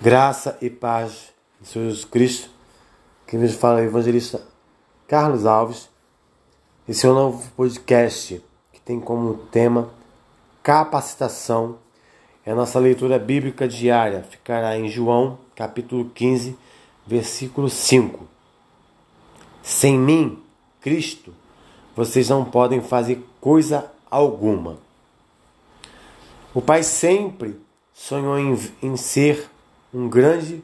Graça e paz de Jesus Cristo. Quem nos fala o evangelista Carlos Alves. Esse é um novo podcast que tem como tema capacitação. É a nossa leitura bíblica diária. Ficará em João, capítulo 15, versículo 5. Sem mim, Cristo, vocês não podem fazer coisa alguma. O Pai sempre sonhou em, em ser um grande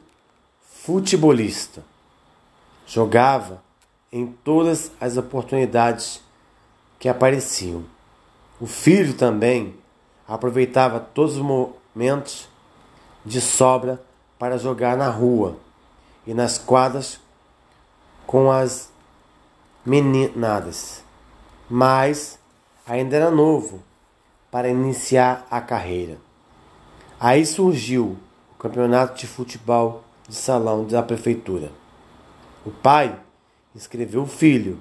futebolista. Jogava em todas as oportunidades que apareciam. O filho também aproveitava todos os momentos de sobra para jogar na rua e nas quadras com as meninadas. Mas ainda era novo para iniciar a carreira. Aí surgiu campeonato de futebol de salão da prefeitura. O pai inscreveu o filho.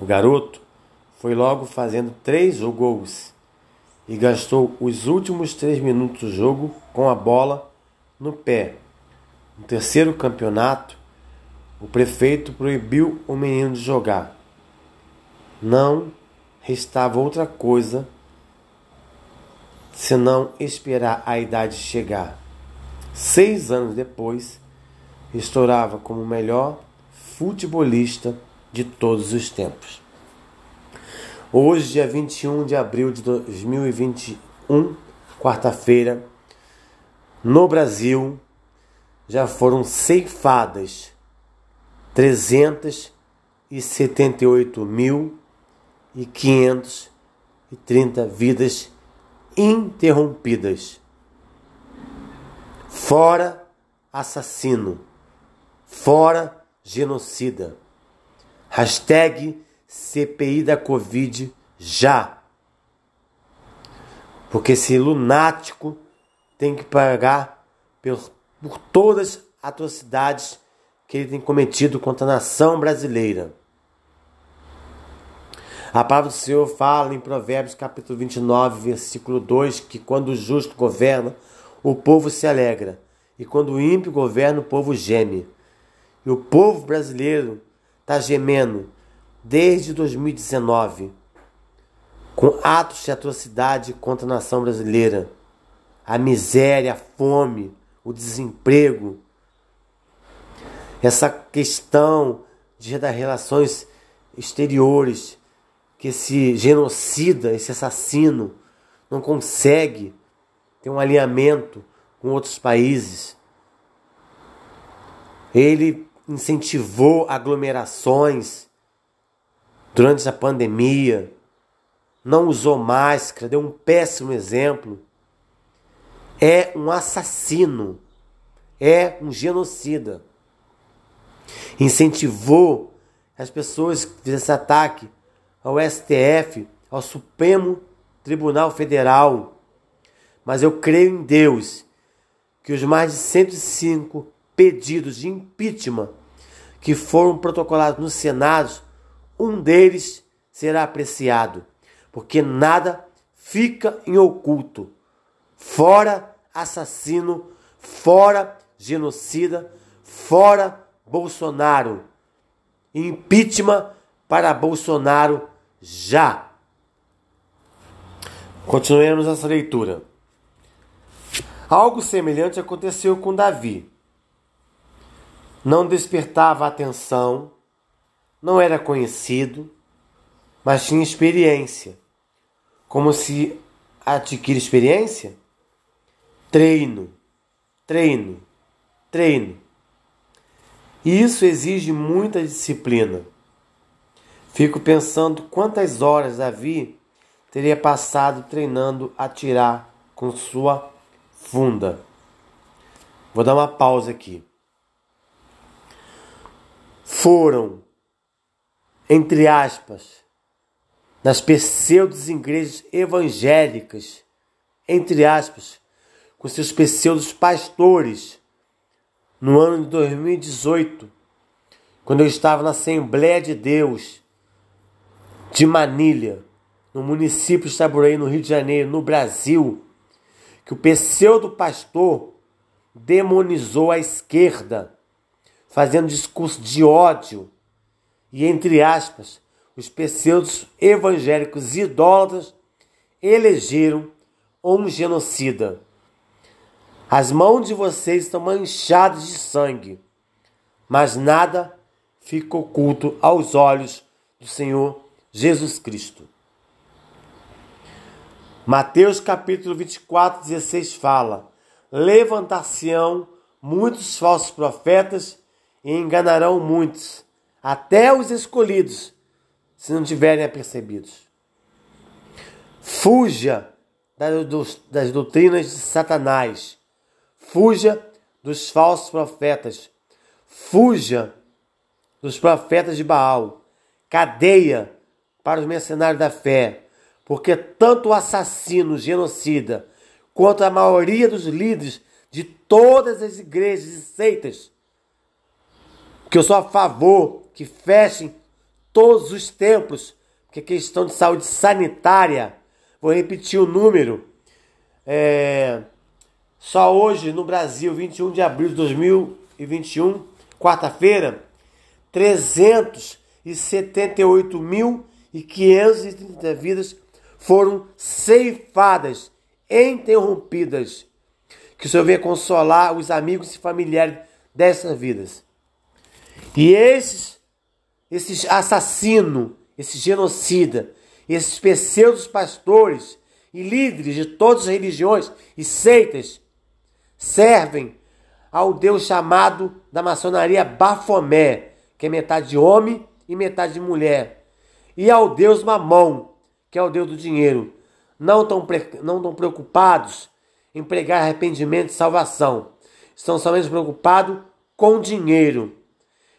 O garoto foi logo fazendo três gols e gastou os últimos três minutos do jogo com a bola no pé. No terceiro campeonato, o prefeito proibiu o menino de jogar. Não restava outra coisa senão esperar a idade chegar. Seis anos depois, estourava como o melhor futebolista de todos os tempos. Hoje, dia 21 de abril de 2021, quarta-feira, no Brasil, já foram ceifadas 378.530 vidas interrompidas Fora assassino. Fora genocida. Hashtag CPI da Covid já. Porque esse lunático tem que pagar por, por todas as atrocidades que ele tem cometido contra a nação brasileira. A palavra do Senhor fala em Provérbios capítulo 29, versículo 2, que quando o justo governa, o povo se alegra, e quando o ímpio governa, o povo geme. E o povo brasileiro está gemendo desde 2019, com atos de atrocidade contra a nação brasileira. A miséria, a fome, o desemprego, essa questão de, das relações exteriores, que esse genocida, esse assassino, não consegue tem um alinhamento com outros países. Ele incentivou aglomerações durante a pandemia, não usou máscara, deu um péssimo exemplo. É um assassino, é um genocida. Incentivou as pessoas que fizeram esse ataque ao STF, ao Supremo Tribunal Federal mas eu creio em Deus que os mais de 105 pedidos de impeachment que foram protocolados no Senado, um deles será apreciado, porque nada fica em oculto. Fora assassino, fora genocida, fora Bolsonaro. Impeachment para Bolsonaro já. Continuemos essa leitura. Algo semelhante aconteceu com Davi. Não despertava atenção, não era conhecido, mas tinha experiência. Como se adquire experiência? Treino, treino, treino. E isso exige muita disciplina. Fico pensando quantas horas Davi teria passado treinando a tirar com sua funda. Vou dar uma pausa aqui. Foram, entre aspas, nas pseudos igrejas evangélicas, entre aspas, com seus pseudos pastores, no ano de 2018, quando eu estava na Assembleia de Deus de Manilha, no município de Itaboraí, no Rio de Janeiro, no Brasil, que o pseudo pastor demonizou a esquerda, fazendo discurso de ódio e, entre aspas, os pseudos evangélicos idólatras elegeram um genocida. As mãos de vocês estão manchadas de sangue, mas nada fica oculto aos olhos do Senhor Jesus Cristo. Mateus capítulo 24, 16 fala: Levantar-se-ão muitos falsos profetas e enganarão muitos, até os escolhidos, se não tiverem apercebidos. Fuja das doutrinas de Satanás, fuja dos falsos profetas, fuja dos profetas de Baal, cadeia para os mercenários da fé porque tanto o assassino, genocida, quanto a maioria dos líderes de todas as igrejas e seitas, que eu sou a favor que fechem todos os templos, porque é questão de saúde sanitária, vou repetir o número, é, só hoje no Brasil, 21 de abril de 2021, quarta-feira, 378.530 vidas foram ceifadas, interrompidas. Que o Senhor venha consolar os amigos e familiares dessas vidas. E esses, esses assassinos, esse genocida, esses pseudos pastores e líderes de todas as religiões e seitas servem ao Deus chamado da maçonaria Bafomé, que é metade homem e metade mulher, e ao Deus Mamon, que é o Deus do dinheiro, não estão não tão preocupados em pregar arrependimento e salvação. Estão somente preocupados com dinheiro.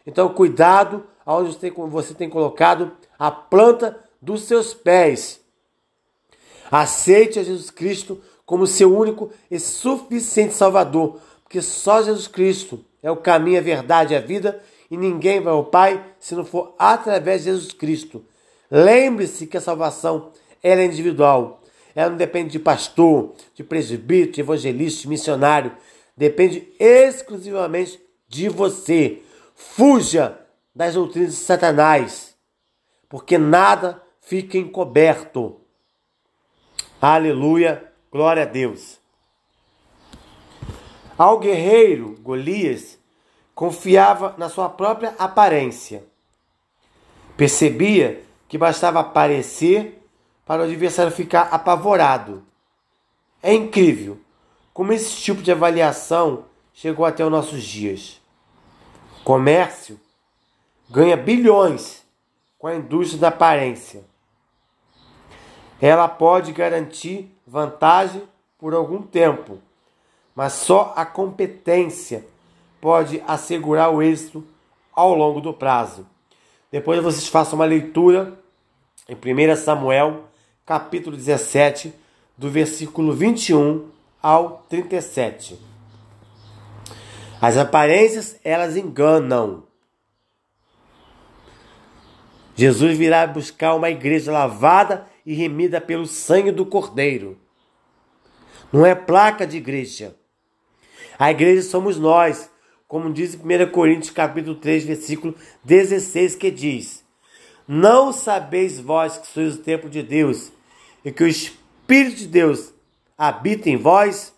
Então, cuidado aonde você tem colocado a planta dos seus pés. Aceite a Jesus Cristo como seu único e suficiente Salvador, porque só Jesus Cristo é o caminho, a verdade e a vida, e ninguém vai ao Pai se não for através de Jesus Cristo. Lembre-se que a salvação é individual. Ela não depende de pastor, de presbítero, de evangelista, de missionário. Depende exclusivamente de você. Fuja das doutrinas de Satanás, porque nada fica encoberto. Aleluia, glória a Deus. Ao guerreiro Golias confiava na sua própria aparência. Percebia que bastava aparecer para o adversário ficar apavorado. É incrível como esse tipo de avaliação chegou até os nossos dias. O comércio ganha bilhões com a indústria da aparência. Ela pode garantir vantagem por algum tempo, mas só a competência pode assegurar o êxito ao longo do prazo. Depois vocês façam uma leitura em 1 Samuel, capítulo 17, do versículo 21 ao 37. As aparências, elas enganam. Jesus virá buscar uma igreja lavada e remida pelo sangue do Cordeiro. Não é placa de igreja. A igreja somos nós, como diz em 1 Coríntios capítulo 3, versículo 16, que diz: Não sabeis vós que sois o templo de Deus e que o Espírito de Deus habita em vós?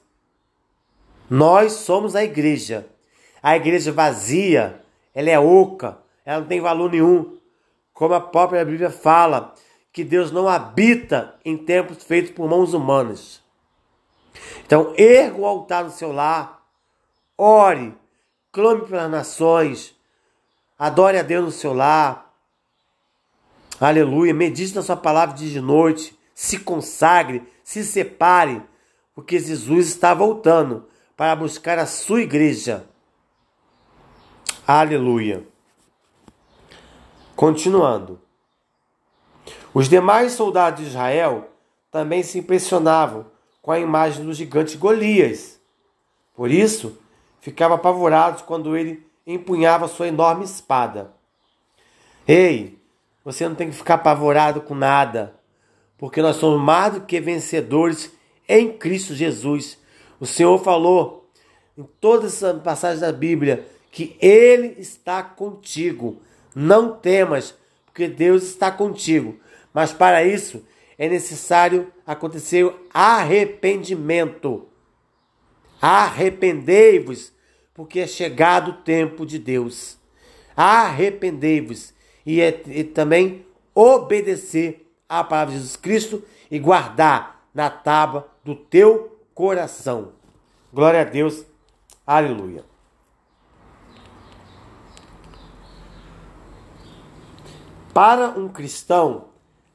Nós somos a igreja. A igreja vazia, ela é oca, ela não tem valor nenhum. Como a própria Bíblia fala, que Deus não habita em templos feitos por mãos humanas. Então, erga o altar no seu lar, ore, clame pelas nações, adore a Deus no seu lar. Aleluia. Medite na sua palavra dia de noite. Se consagre, se separe, porque Jesus está voltando para buscar a sua igreja. Aleluia. Continuando. Os demais soldados de Israel também se impressionavam com a imagem do gigante Golias. Por isso, ficavam apavorados quando ele empunhava sua enorme espada. Ei, você não tem que ficar apavorado com nada, porque nós somos mais do que vencedores em Cristo Jesus. O Senhor falou em todas as passagens da Bíblia que Ele está contigo. Não temas, porque Deus está contigo. Mas para isso é necessário acontecer arrependimento. Arrependei-vos, porque é chegado o tempo de Deus. Arrependei-vos e, é, e também obedecer à palavra de Jesus Cristo e guardar na tábua do teu coração. Glória a Deus. Aleluia. Para um cristão,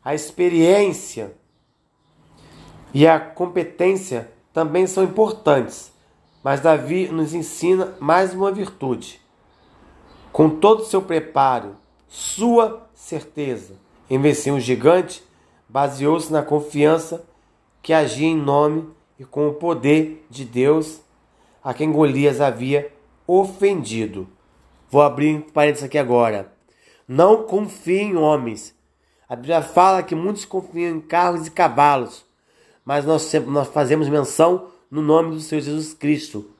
a experiência e a competência também são importantes, mas Davi nos ensina mais uma virtude. Com todo o seu preparo, sua certeza em vencer um gigante, baseou-se na confiança que agia em nome e com o poder de Deus a quem Golias havia ofendido. Vou abrir um parênteses aqui agora. Não confie em homens. A Bíblia fala que muitos confiam em carros e cavalos, mas nós, nós fazemos menção no nome do Senhor Jesus Cristo.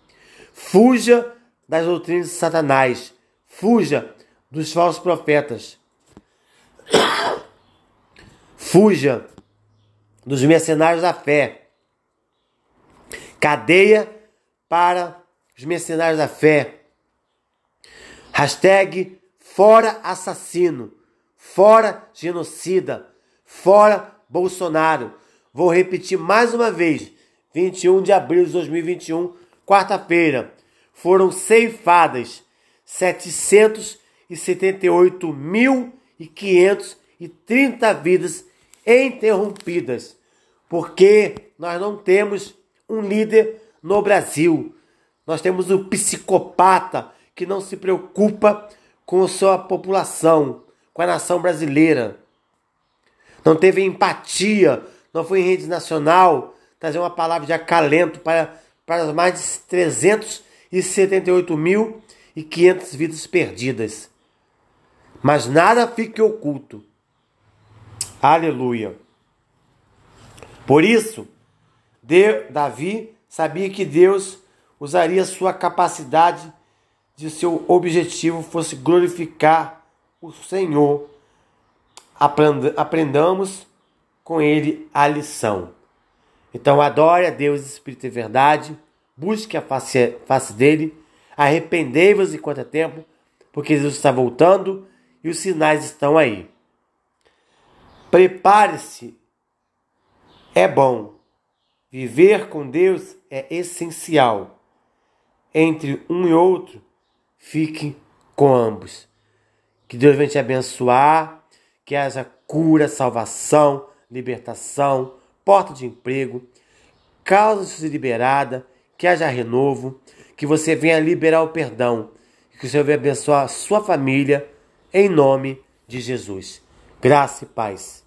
Fuja das doutrinas de Satanás. Fuja dos falsos profetas. Fuja dos mercenários da fé. Cadeia para os mercenários da fé. Hashtag fora assassino, fora genocida, fora Bolsonaro. Vou repetir mais uma vez. 21 de abril de 2021, quarta-feira, foram ceifadas 778.530 vidas interrompidas, porque nós não temos um líder no Brasil. Nós temos um psicopata que não se preocupa com sua população, com a nação brasileira. Não teve empatia, não foi em rede nacional trazer uma palavra de acalento para, para as mais de 378.500 vidas perdidas. Mas nada fique oculto. Aleluia. Por isso, Davi sabia que Deus usaria sua capacidade de seu objetivo fosse glorificar o Senhor. Aprendamos com ele a lição. Então adore a Deus, Espírito e verdade, busque a face, face dele, arrependei-vos enquanto é tempo, porque Jesus está voltando e os sinais estão aí. Prepare-se, é bom. Viver com Deus é essencial. Entre um e outro, fique com ambos. Que Deus venha te abençoar, que haja cura, salvação, libertação, porta de emprego, causa liberada, que haja renovo, que você venha liberar o perdão, que o Senhor venha abençoar a sua família, em nome de Jesus. Graça e paz.